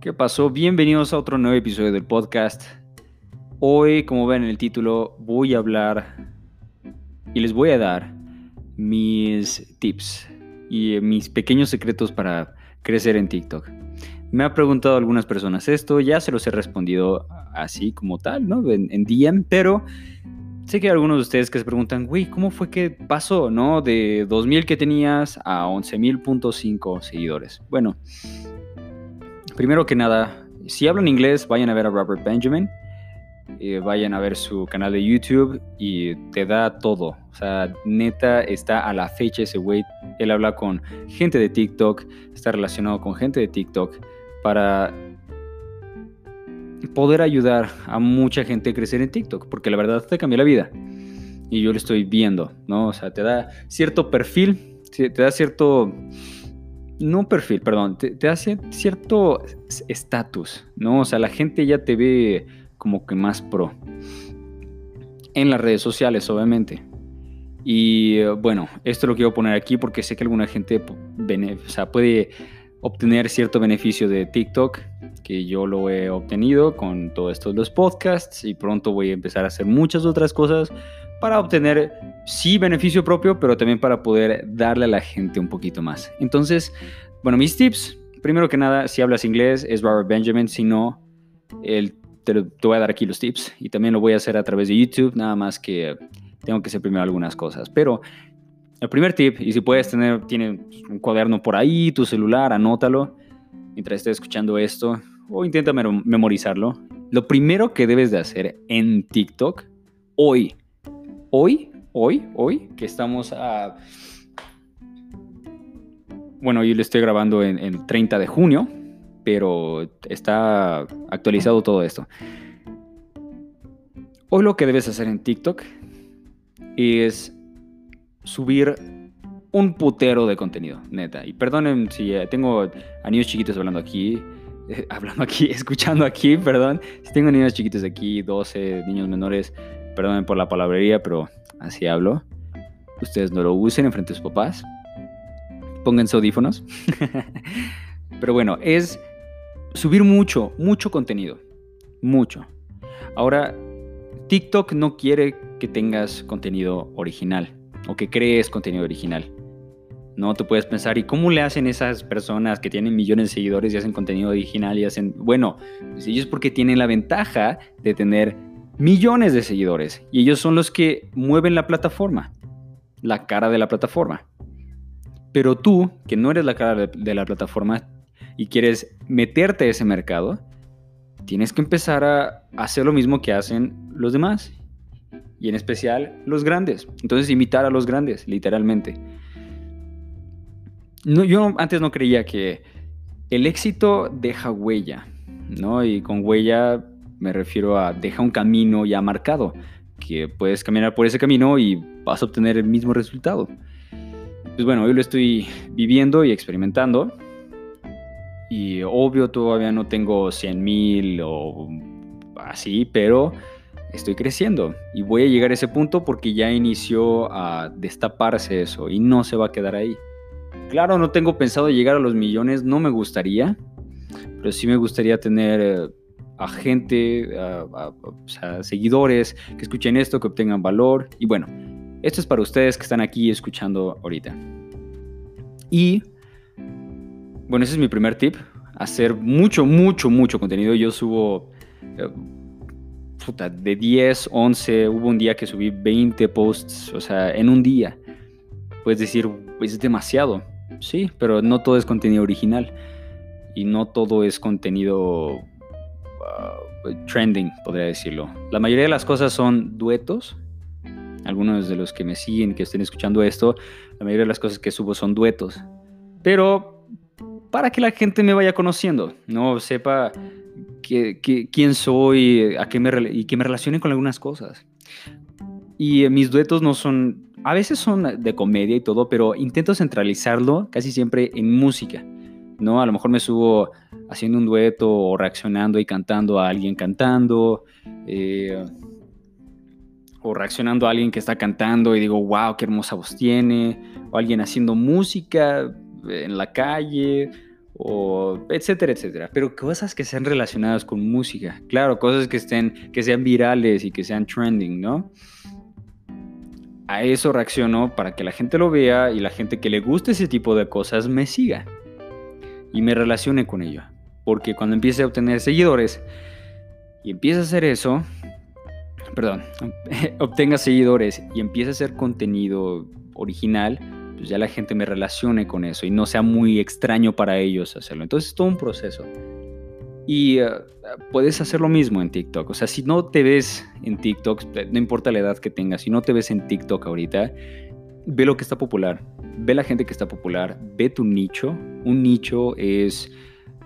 ¿Qué pasó? Bienvenidos a otro nuevo episodio del podcast. Hoy, como ven en el título, voy a hablar y les voy a dar mis tips y mis pequeños secretos para crecer en TikTok. Me ha preguntado algunas personas esto, ya se los he respondido así como tal, ¿no? En, DM, pero sé que hay algunos de ustedes que se preguntan, güey, ¿cómo fue que pasó, no? De 2000 que tenías a 11.000.5 seguidores. Bueno, primero que nada, si hablan inglés, vayan a ver a Robert Benjamin. Eh, vayan a ver su canal de YouTube y te da todo. O sea, neta, está a la fecha ese güey. Él habla con gente de TikTok, está relacionado con gente de TikTok para poder ayudar a mucha gente a crecer en TikTok, porque la verdad te cambia la vida. Y yo lo estoy viendo, ¿no? O sea, te da cierto perfil, te da cierto... No perfil, perdón, te, da cierto estatus, ¿no? O sea, la gente ya te ve como que más pro. En las redes sociales, obviamente. Y bueno, esto lo quiero poner aquí porque sé que alguna gente o sea, puede obtener cierto beneficio de TikTok, que yo lo he obtenido con todo esto de los podcasts y pronto voy a empezar a hacer muchas otras cosas para obtener, sí, beneficio propio, pero también para poder darle a la gente un poquito más. Entonces, bueno, mis tips, primero que nada, si hablas inglés, es Robert Benjamin, si no, el, te, te voy a dar aquí los tips y también lo voy a hacer a través de YouTube, nada más que tengo que hacer primero algunas cosas, pero el primer tip, y si puedes tener tiene un cuaderno por ahí, tu celular, anótalo mientras estés escuchando esto o intenta memorizarlo. Lo primero que debes de hacer en TikTok hoy, hoy, hoy, hoy, que estamos a... Bueno, yo lo estoy grabando en, en 30 de junio, pero está actualizado todo esto. Hoy lo que debes hacer en TikTok es subir un putero de contenido, neta. Y perdonen si eh, tengo a niños chiquitos hablando aquí, hablando aquí, escuchando aquí, perdón. Si tengo niños chiquitos aquí, 12 niños menores, perdonen por la palabrería, pero así hablo. Ustedes no lo usen en frente a sus papás. Pónganse audífonos. pero bueno, es subir mucho, mucho contenido. Mucho. Ahora, TikTok no quiere que tengas contenido original o que crees contenido original. No te puedes pensar, ¿y cómo le hacen esas personas que tienen millones de seguidores y hacen contenido original y hacen... Bueno, pues ellos porque tienen la ventaja de tener millones de seguidores y ellos son los que mueven la plataforma, la cara de la plataforma. Pero tú, que no eres la cara de la plataforma y quieres meterte a ese mercado, tienes que empezar a hacer lo mismo que hacen los demás y en especial los grandes. Entonces imitar a los grandes, literalmente. No, yo antes no creía que el éxito deja huella, ¿no? Y con huella me refiero a deja un camino ya marcado, que puedes caminar por ese camino y vas a obtener el mismo resultado. Pues bueno, yo lo estoy viviendo y experimentando. Y obvio todavía no tengo 100 mil o así, pero estoy creciendo y voy a llegar a ese punto porque ya inició a destaparse eso y no se va a quedar ahí. Claro, no tengo pensado llegar a los millones, no me gustaría, pero sí me gustaría tener eh, a gente, a, seguidores que escuchen esto, que obtengan valor. Y bueno, esto es para ustedes que están aquí escuchando ahorita. Y bueno, ese es mi primer tip, hacer mucho, mucho, mucho contenido. Yo subo... Eh, de 10, 11, hubo un día que subí 20 posts, o sea, en un día. Puedes decir, pues es demasiado. Sí, pero no todo es contenido original. Y no todo es contenido uh, trending, podría decirlo. La mayoría de las cosas son duetos. Algunos de los que me siguen, que estén escuchando esto, la mayoría de las cosas que subo son duetos. Pero para que la gente me vaya conociendo, no sepa quién soy a qué me, y que me relacione con algunas cosas. Y eh, mis duetos no son, a veces son de comedia y todo, pero intento centralizarlo casi siempre en música. ¿no? A lo mejor me subo haciendo un dueto o reaccionando y cantando a alguien cantando. Eh, o reaccionando a alguien que está cantando y digo, wow, qué hermosa voz tiene. O alguien haciendo música en la calle o etcétera, etcétera. Pero cosas que sean relacionadas con música. Claro, cosas que estén, que sean virales y que sean trending, ¿no? A eso reacciono para que la gente lo vea y la gente que le guste ese tipo de cosas me siga y me relacione con ello. Porque cuando empiece a obtener seguidores y empiece a hacer eso, perdón, obtenga seguidores y empiece a hacer contenido original, pues ya la gente me relacione con eso y no sea muy extraño para ellos hacerlo. Entonces es todo un proceso. Y eh, puedes hacer lo mismo en TikTok. O sea, si no te ves en TikTok, no importa la edad que tengas, si no te ves en TikTok ahorita, ve lo que está popular. Ve la gente que está popular. Ve tu nicho. Un nicho es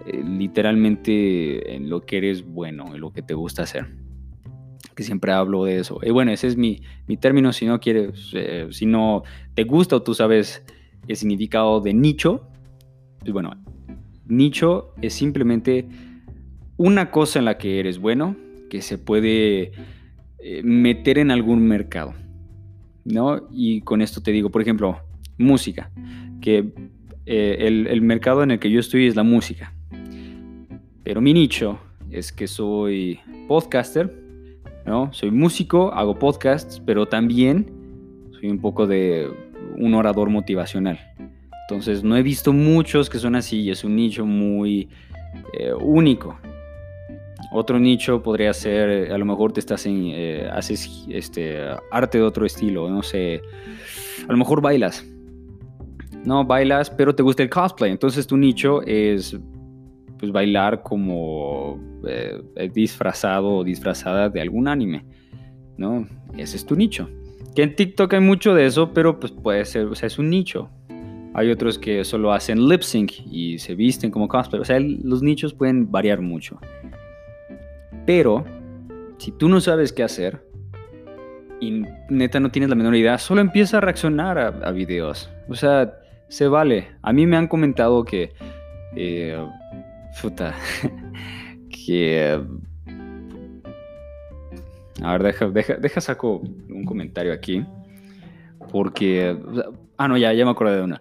eh, literalmente en lo que eres bueno, en lo que te gusta hacer que siempre hablo de eso. Y bueno, ese es mi, término, si no quieres, eh, si no te gusta o tú sabes el significado de nicho, pues bueno, nicho es simplemente una cosa en la que eres bueno, que se puede eh, meter en algún mercado, ¿no? Y con esto te digo, por ejemplo, música, que el, el mercado en el que yo estoy es la música, pero mi nicho es que soy podcaster, ¿no? Soy músico, hago podcasts, pero también soy un poco de un orador motivacional. Entonces no he visto muchos que son así y es un nicho muy eh, único. Otro nicho podría ser, a lo mejor te estás en, eh, haces este, arte de otro estilo, no sé, a lo mejor bailas. No, bailas, pero te gusta el cosplay. Entonces tu nicho es pues bailar como eh, disfrazado o disfrazada de algún anime, ¿no? Ese es tu nicho. Que en TikTok hay mucho de eso, pero pues puede ser, o sea, es un nicho. Hay otros que solo hacen lip sync y se visten como cosplay. O sea, los nichos pueden variar mucho. Pero, si tú no sabes qué hacer y neta no tienes la menor idea, solo empieza a reaccionar a, videos. O sea, se vale. A mí me han comentado que eh, Puta. que. A ver, deja, deja, deja saco un comentario aquí. Porque. Ah, no, ya, ya me acuerdo de una.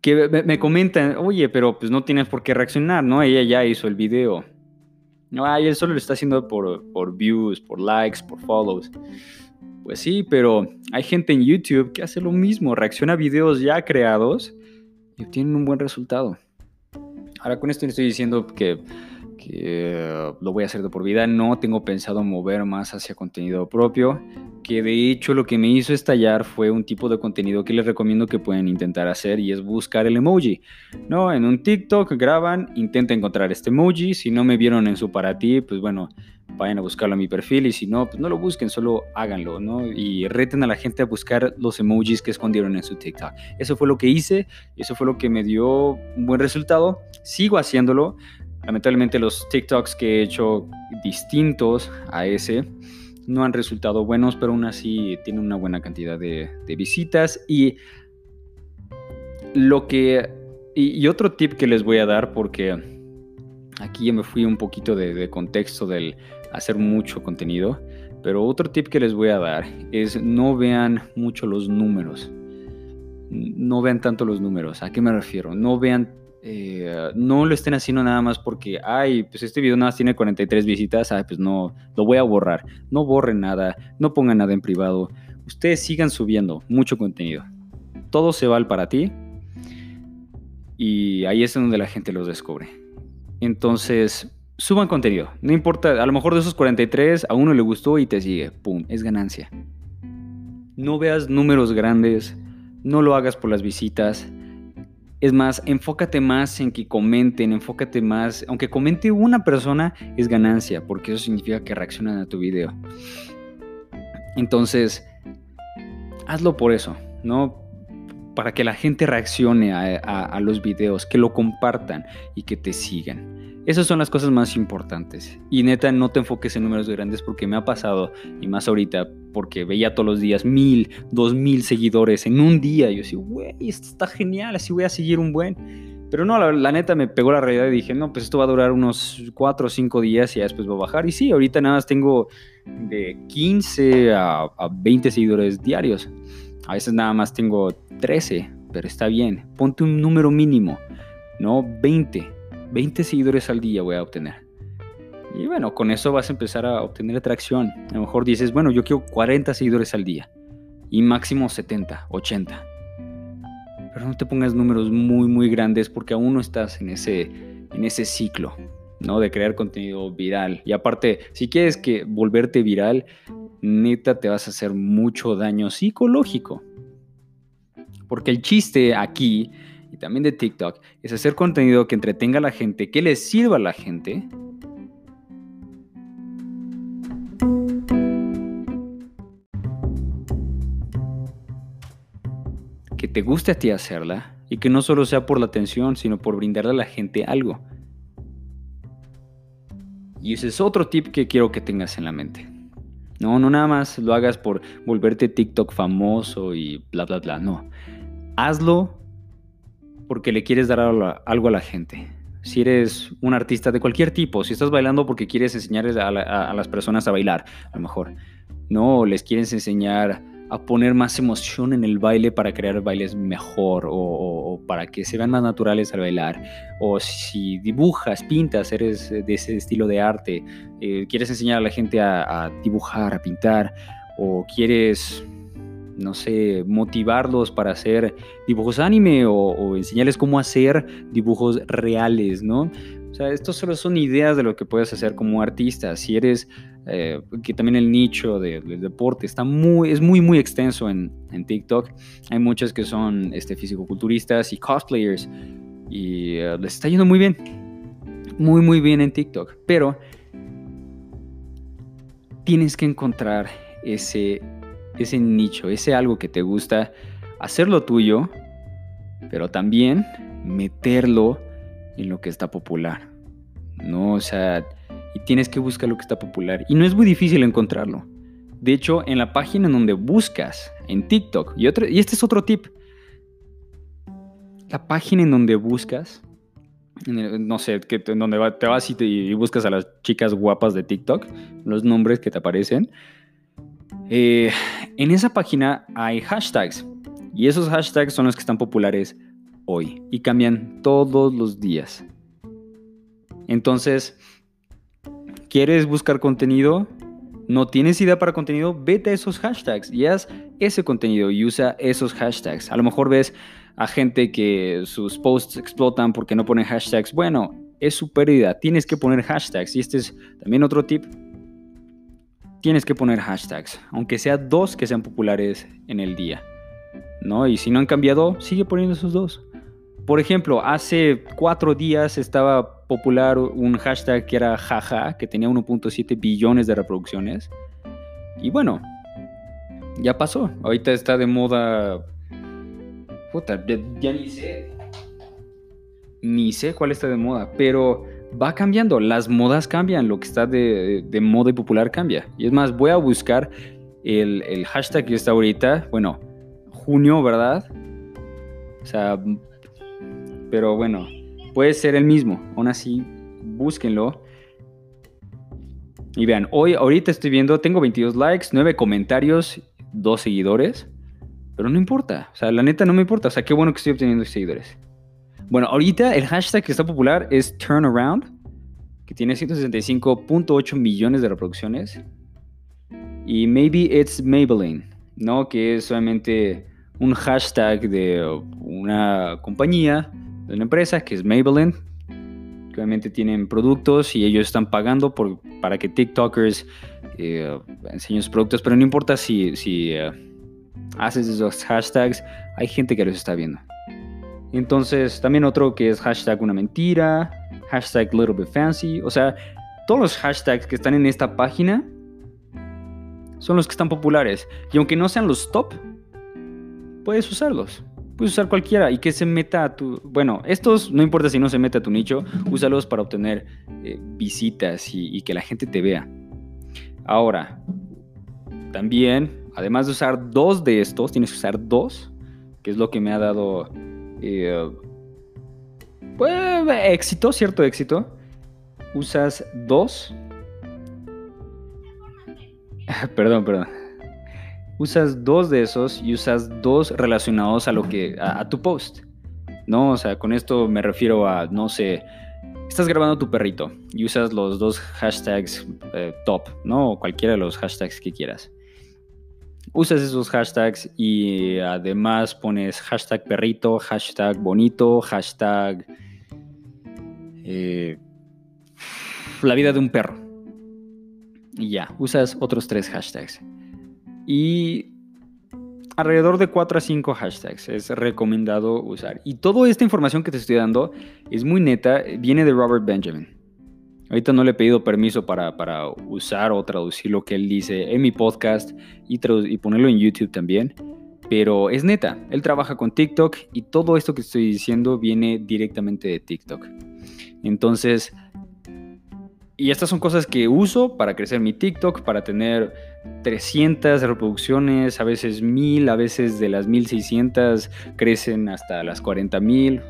Que me, comentan, oye, pero pues no tienes por qué reaccionar, ¿no? Ella ya hizo el video. No, ay, él solo lo está haciendo por, por views, por likes, por follows. Pues sí, pero hay gente en YouTube que hace lo mismo, reacciona a videos ya creados y obtienen un buen resultado. Ahora con esto estoy diciendo que, lo voy a hacer de por vida. No tengo pensado mover más hacia contenido propio. Que de hecho lo que me hizo estallar fue un tipo de contenido que les recomiendo que pueden intentar hacer y es buscar el emoji. No, en un TikTok graban, intenta encontrar este emoji. Si no me vieron en su para ti, pues bueno, vayan a buscarlo a mi perfil y si no, pues no lo busquen, solo háganlo, ¿no? Y reten a la gente a buscar los emojis que escondieron en su TikTok. Eso fue lo que hice eso fue lo que me dio un buen resultado. Sigo haciéndolo. Lamentablemente los TikToks que he hecho distintos a ese no han resultado buenos, pero aún así tienen una buena cantidad de, visitas y lo que... y otro tip que les voy a dar porque Aquí ya me fui un poquito de, contexto del hacer mucho contenido, pero otro tip que les voy a dar es no vean mucho los números. No vean tanto los números. ¿A qué me refiero? No vean, eh, no lo estén haciendo nada más porque, ay, pues este video nada más tiene 43 visitas, ay, pues no, lo voy a borrar. No borren nada, no pongan nada en privado. Ustedes sigan subiendo mucho contenido. Todo se va para ti y ahí es donde la gente los descubre. Entonces, suban contenido. No importa, a lo mejor de esos 43 a uno le gustó y te sigue. ¡Pum! Es ganancia. No veas números grandes, no lo hagas por las visitas. Es más, enfócate más en que comenten, enfócate más, aunque comente una persona, es ganancia, porque eso significa que reaccionan a tu video. Entonces, hazlo por eso, ¿no? para que la gente reaccione a, los videos, que lo compartan y que te sigan. Esas son las cosas más importantes. Y neta, no te enfoques en números grandes porque me ha pasado, y más ahorita, porque veía todos los días mil, dos mil seguidores en un día. Yo decía, güey, esto está genial, así voy a seguir un buen. Pero no, la, neta me pegó la realidad y dije, no, pues esto va a durar unos cuatro o cinco días y ya después va a bajar. Y sí, ahorita nada más tengo de 15 a, a 20 seguidores diarios. A veces nada más tengo 13, pero está bien. Ponte un número mínimo, no 20. 20 seguidores al día voy a obtener. Y bueno, con eso vas a empezar a obtener atracción. A lo mejor dices, bueno, yo quiero 40 seguidores al día. Y máximo 70, 80. Pero no te pongas números muy, muy grandes porque aún no estás en ese, en ese ciclo, ¿no? De crear contenido viral. Y aparte, si quieres que volverte viral, neta te vas a hacer mucho daño psicológico. Porque el chiste aquí, y también de TikTok, es hacer contenido que entretenga a la gente, que le sirva a la gente te guste a ti hacerla y que no solo sea por la atención, sino por brindarle a la gente algo. Y ese es otro tip que quiero que tengas en la mente. No, no nada más lo hagas por volverte TikTok famoso y bla, bla, bla. No. Hazlo porque le quieres dar algo a la gente. Si eres un artista de cualquier tipo, si estás bailando porque quieres enseñarles a, a las personas a bailar, a lo mejor. No, les quieres enseñar a poner más emoción en el baile para crear bailes mejor o, para que se vean más naturales al bailar. O si dibujas, pintas, eres de ese estilo de arte, eh, quieres enseñar a la gente a, dibujar, a pintar, o quieres, no sé, motivarlos para hacer dibujos anime o, o enseñarles cómo hacer dibujos reales, ¿no? O sea, estos solo son ideas de lo que puedes hacer como artista. Si eres eh, que también el nicho del deporte está muy, es muy, muy extenso en, en TikTok. Hay muchos que son este, fisicoculturistas y cosplayers y eh, les está yendo muy bien, muy, muy bien en TikTok. Pero tienes que encontrar ese, ese nicho, ese algo que te gusta, hacerlo tuyo, pero también meterlo en lo que está popular. No, o sea, y tienes que buscar lo que está popular. Y no es muy difícil encontrarlo. De hecho, en la página en donde buscas, en TikTok, y, otro, y este es otro tip, la página en donde buscas, no sé, que, en donde te vas y, buscas a las chicas guapas de TikTok, los nombres que te aparecen, eh, en esa página hay hashtags. Y esos hashtags son los que están populares hoy y cambian todos los días. Entonces, ¿Quieres buscar contenido? ¿No tienes idea para contenido? Vete a esos hashtags y haz ese contenido y usa esos hashtags. A lo mejor ves a gente que sus posts explotan porque no ponen hashtags. Bueno, es su pérdida. Tienes que poner hashtags. Y este es también otro tip. Tienes que poner hashtags, aunque sea dos que sean populares en el día. ¿No? Y si no han cambiado, sigue poniendo esos dos. Por ejemplo, hace cuatro días estaba popular un hashtag que era jaja, que tenía 1.7 billones de reproducciones. Y bueno, ya pasó. Ahorita está de moda. Puta, ya, ni sé. Ni sé cuál está de moda, pero va cambiando. Las modas cambian, lo que está de, moda y popular cambia. Y es más, voy a buscar el, el hashtag que está ahorita. Bueno, junio, ¿verdad? O sea, pero bueno, puede ser el mismo. Aún así, búsquenlo. Y vean, hoy, ahorita estoy viendo, tengo 22 likes, 9 comentarios, 2 seguidores. Pero no importa. O sea, la neta no me importa. O sea, qué bueno que estoy obteniendo seguidores. Bueno, ahorita el hashtag que está popular es Turnaround, que tiene 165.8 millones de reproducciones. Y Maybe It's Maybelline, ¿no? Que es solamente un hashtag de una compañía de una empresa que es Maybelline, que obviamente tienen productos y ellos están pagando para que TikTokers eh, enseñen sus productos, pero no importa si, si eh, haces esos hashtags, hay gente que los está viendo. Entonces, también otro que es hashtag una mentira, hashtag little bit fancy, o sea, todos los hashtags que están en esta página son los que están populares. Y aunque no sean los top, puedes usarlos. Puedes usar cualquiera y que se meta a tu... Bueno, estos no importa si no se mete a tu nicho, úsalos para obtener eh, visitas y, que la gente te vea. Ahora, también, además de usar dos de estos, tienes que usar dos, que es lo que me ha dado... Eh, pues, éxito, cierto éxito. Usas dos. perdón, perdón usas dos de esos y usas dos relacionados a lo que a, tu post. ¿No? O sea, con esto me refiero a, no sé, estás grabando tu perrito y usas los dos hashtags eh, top, ¿no? O cualquiera de los hashtags que quieras. Usas esos hashtags y además pones hashtag perrito, hashtag bonito, hashtag eh, la vida de un perro. Y ya, usas otros tres hashtags. Y alrededor de 4 a 5 hashtags es recomendado usar. Y toda esta información que te estoy dando es muy neta, viene de Robert Benjamin. Ahorita no le he pedido permiso para, usar o traducir lo que él dice en mi podcast y, y ponerlo en YouTube también. Pero es neta, él trabaja con TikTok y todo esto que estoy diciendo viene directamente de TikTok. Entonces, y estas son cosas que uso para crecer mi TikTok, para tener 300 reproducciones, a veces 1000, a veces de las 1600 crecen hasta las 40000, o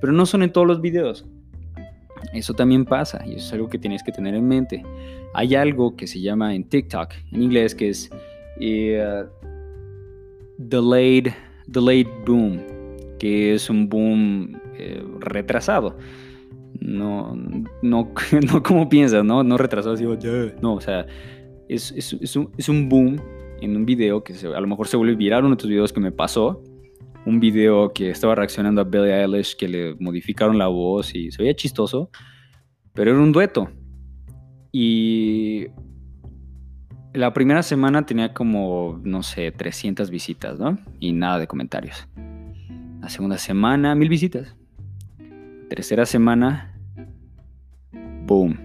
pero no son en todos los videos. Eso también pasa y eso es algo que tienes que tener en mente. Hay algo que se llama en TikTok, en inglés, que es eh, delayed, delayed boom, que es un boom eh, retrasado. No, no, no como piensas, ¿no? No retrasado, así, no, o sea, es, un, boom en un video que a lo mejor se vuelve viral, uno de tus videos que me pasó. Un video que estaba reaccionando a Billie Eilish, que le modificaron la voz y se veía chistoso, pero era un dueto. Y la primera semana tenía como, no sé, 300 visitas, ¿no? Y nada de comentarios. La segunda semana, mil visitas. Tercera semana, boom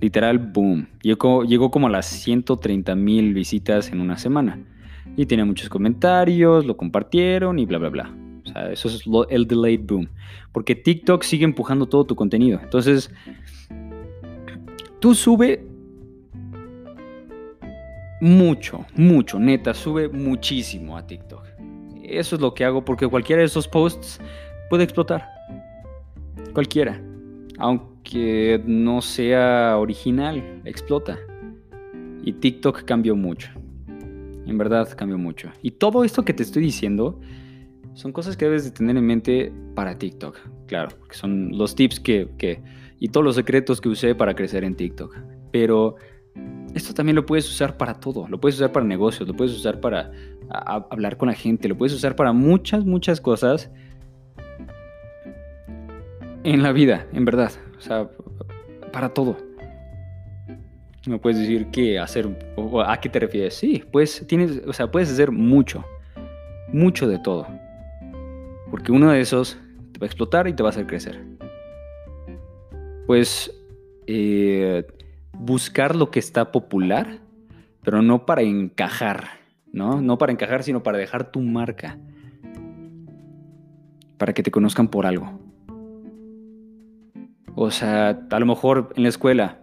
Literal, boom. Llegó, llegó como a las 130 mil visitas en una semana. Y tenía muchos comentarios, lo compartieron y bla, bla, bla. O sea, eso es el delayed boom. Porque TikTok sigue empujando todo tu contenido. Entonces, tú sube mucho, mucho, neta, sube muchísimo a TikTok. Eso es lo que hago porque cualquiera de esos posts puede explotar. Cualquiera. Aunque que no sea original, explota. Y TikTok cambió mucho. En verdad cambió mucho. Y todo esto que te estoy diciendo son cosas que debes de tener en mente para TikTok. Claro, porque son los tips que, que y todos los secretos que usé para crecer en TikTok. Pero esto también lo puedes usar para todo. Lo puedes usar para negocios, lo puedes usar para hablar con la gente, lo puedes usar para muchas, muchas cosas en la vida, en verdad. O sea, para todo. Me puedes decir qué hacer, o a qué te refieres. Sí, pues tienes, o sea, puedes hacer mucho, mucho de todo. Porque uno de esos te va a explotar y te va a hacer crecer. Pues eh, buscar lo que está popular, pero no para encajar, ¿no? No para encajar, sino para dejar tu marca. Para que te conozcan por algo. O sea, a lo mejor en la escuela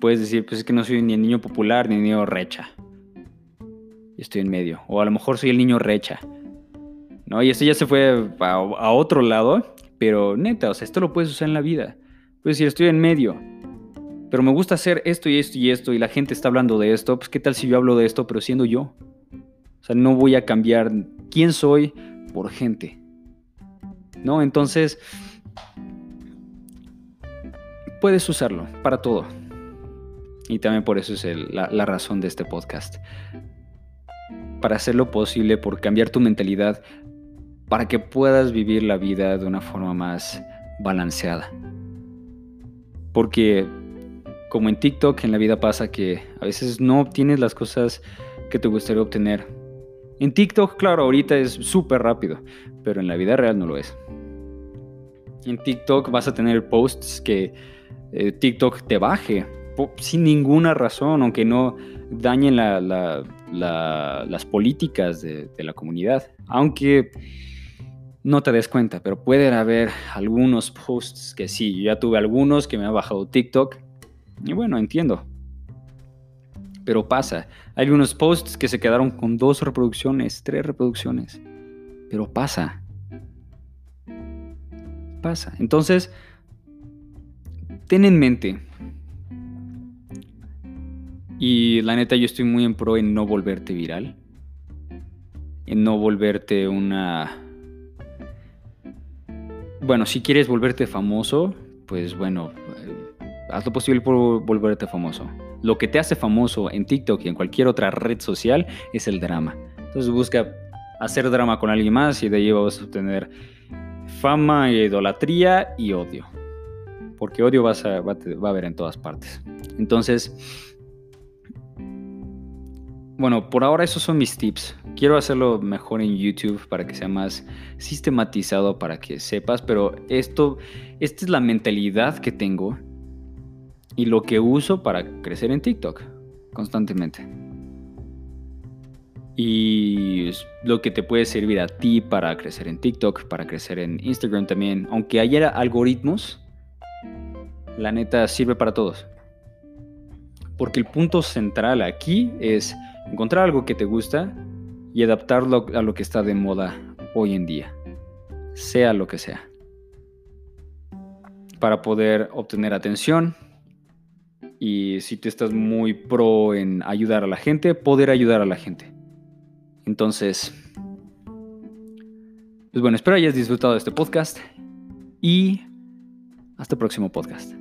puedes decir, pues es que no soy ni el niño popular ni el niño recha. Estoy en medio. O a lo mejor soy el niño recha. ¿No? Y esto ya se fue a, otro lado. Pero neta, o sea, esto lo puedes usar en la vida. Puedes decir, estoy en medio. Pero me gusta hacer esto y esto y esto. Y la gente está hablando de esto. Pues qué tal si yo hablo de esto, pero siendo yo. O sea, no voy a cambiar quién soy por gente. ¿No? Entonces puedes usarlo para todo. Y también por eso es la, razón de este podcast. Para hacerlo posible, por cambiar tu mentalidad, para que puedas vivir la vida de una forma más balanceada. Porque como en TikTok, en la vida pasa que a veces no obtienes las cosas que te gustaría obtener. En TikTok, claro, ahorita es súper rápido, pero en la vida real no lo es. En TikTok vas a tener posts que eh, TikTok te baje sin ninguna razón, aunque no dañen las políticas de, la comunidad. Aunque no te des cuenta, pero pueden haber algunos posts que sí, yo ya tuve algunos que me ha bajado TikTok. Y bueno, entiendo. Pero pasa. Hay algunos posts que se quedaron con dos reproducciones, tres reproducciones. Pero pasa. Pasa. Entonces, ten en mente. Y la neta, yo estoy muy en pro en no volverte viral. En no volverte una... Bueno, si quieres volverte famoso, pues bueno, eh, haz lo posible por volverte famoso. Lo que te hace famoso en TikTok y en cualquier otra red social es el drama. Entonces busca hacer drama con alguien más y de ahí vas a obtener fama, idolatría y odio. Porque odio vas a, va, a haber en todas partes. Entonces, bueno, por ahora esos son mis tips. Quiero hacerlo mejor en YouTube para que sea más sistematizado, para que sepas, pero esto, esta es la mentalidad que tengo y lo que uso para crecer en TikTok constantemente. Y lo que te puede servir a ti para crecer en TikTok, para crecer en Instagram también. Aunque haya algoritmos, la neta sirve para todos. Porque el punto central aquí es encontrar algo que te gusta y adaptarlo a lo que está de moda hoy en día, sea lo que sea, para poder obtener atención y si tú estás muy pro en ayudar a la gente, poder ayudar a la gente. Entonces, pues bueno, espero hayas disfrutado de este podcast y hasta el próximo podcast.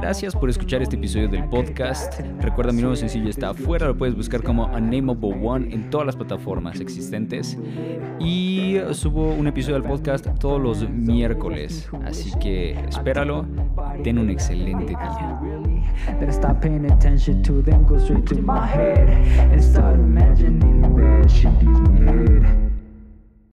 Gracias por escuchar este episodio del podcast. Recuerda mi nuevo sencillo está afuera, lo puedes buscar como Unnameable One en todas las plataformas existentes. Y subo un episodio del podcast todos los miércoles, así que espéralo. Ten un excelente día. Then I stop paying attention to them, go straight to my head and start imagining that shit gives me head.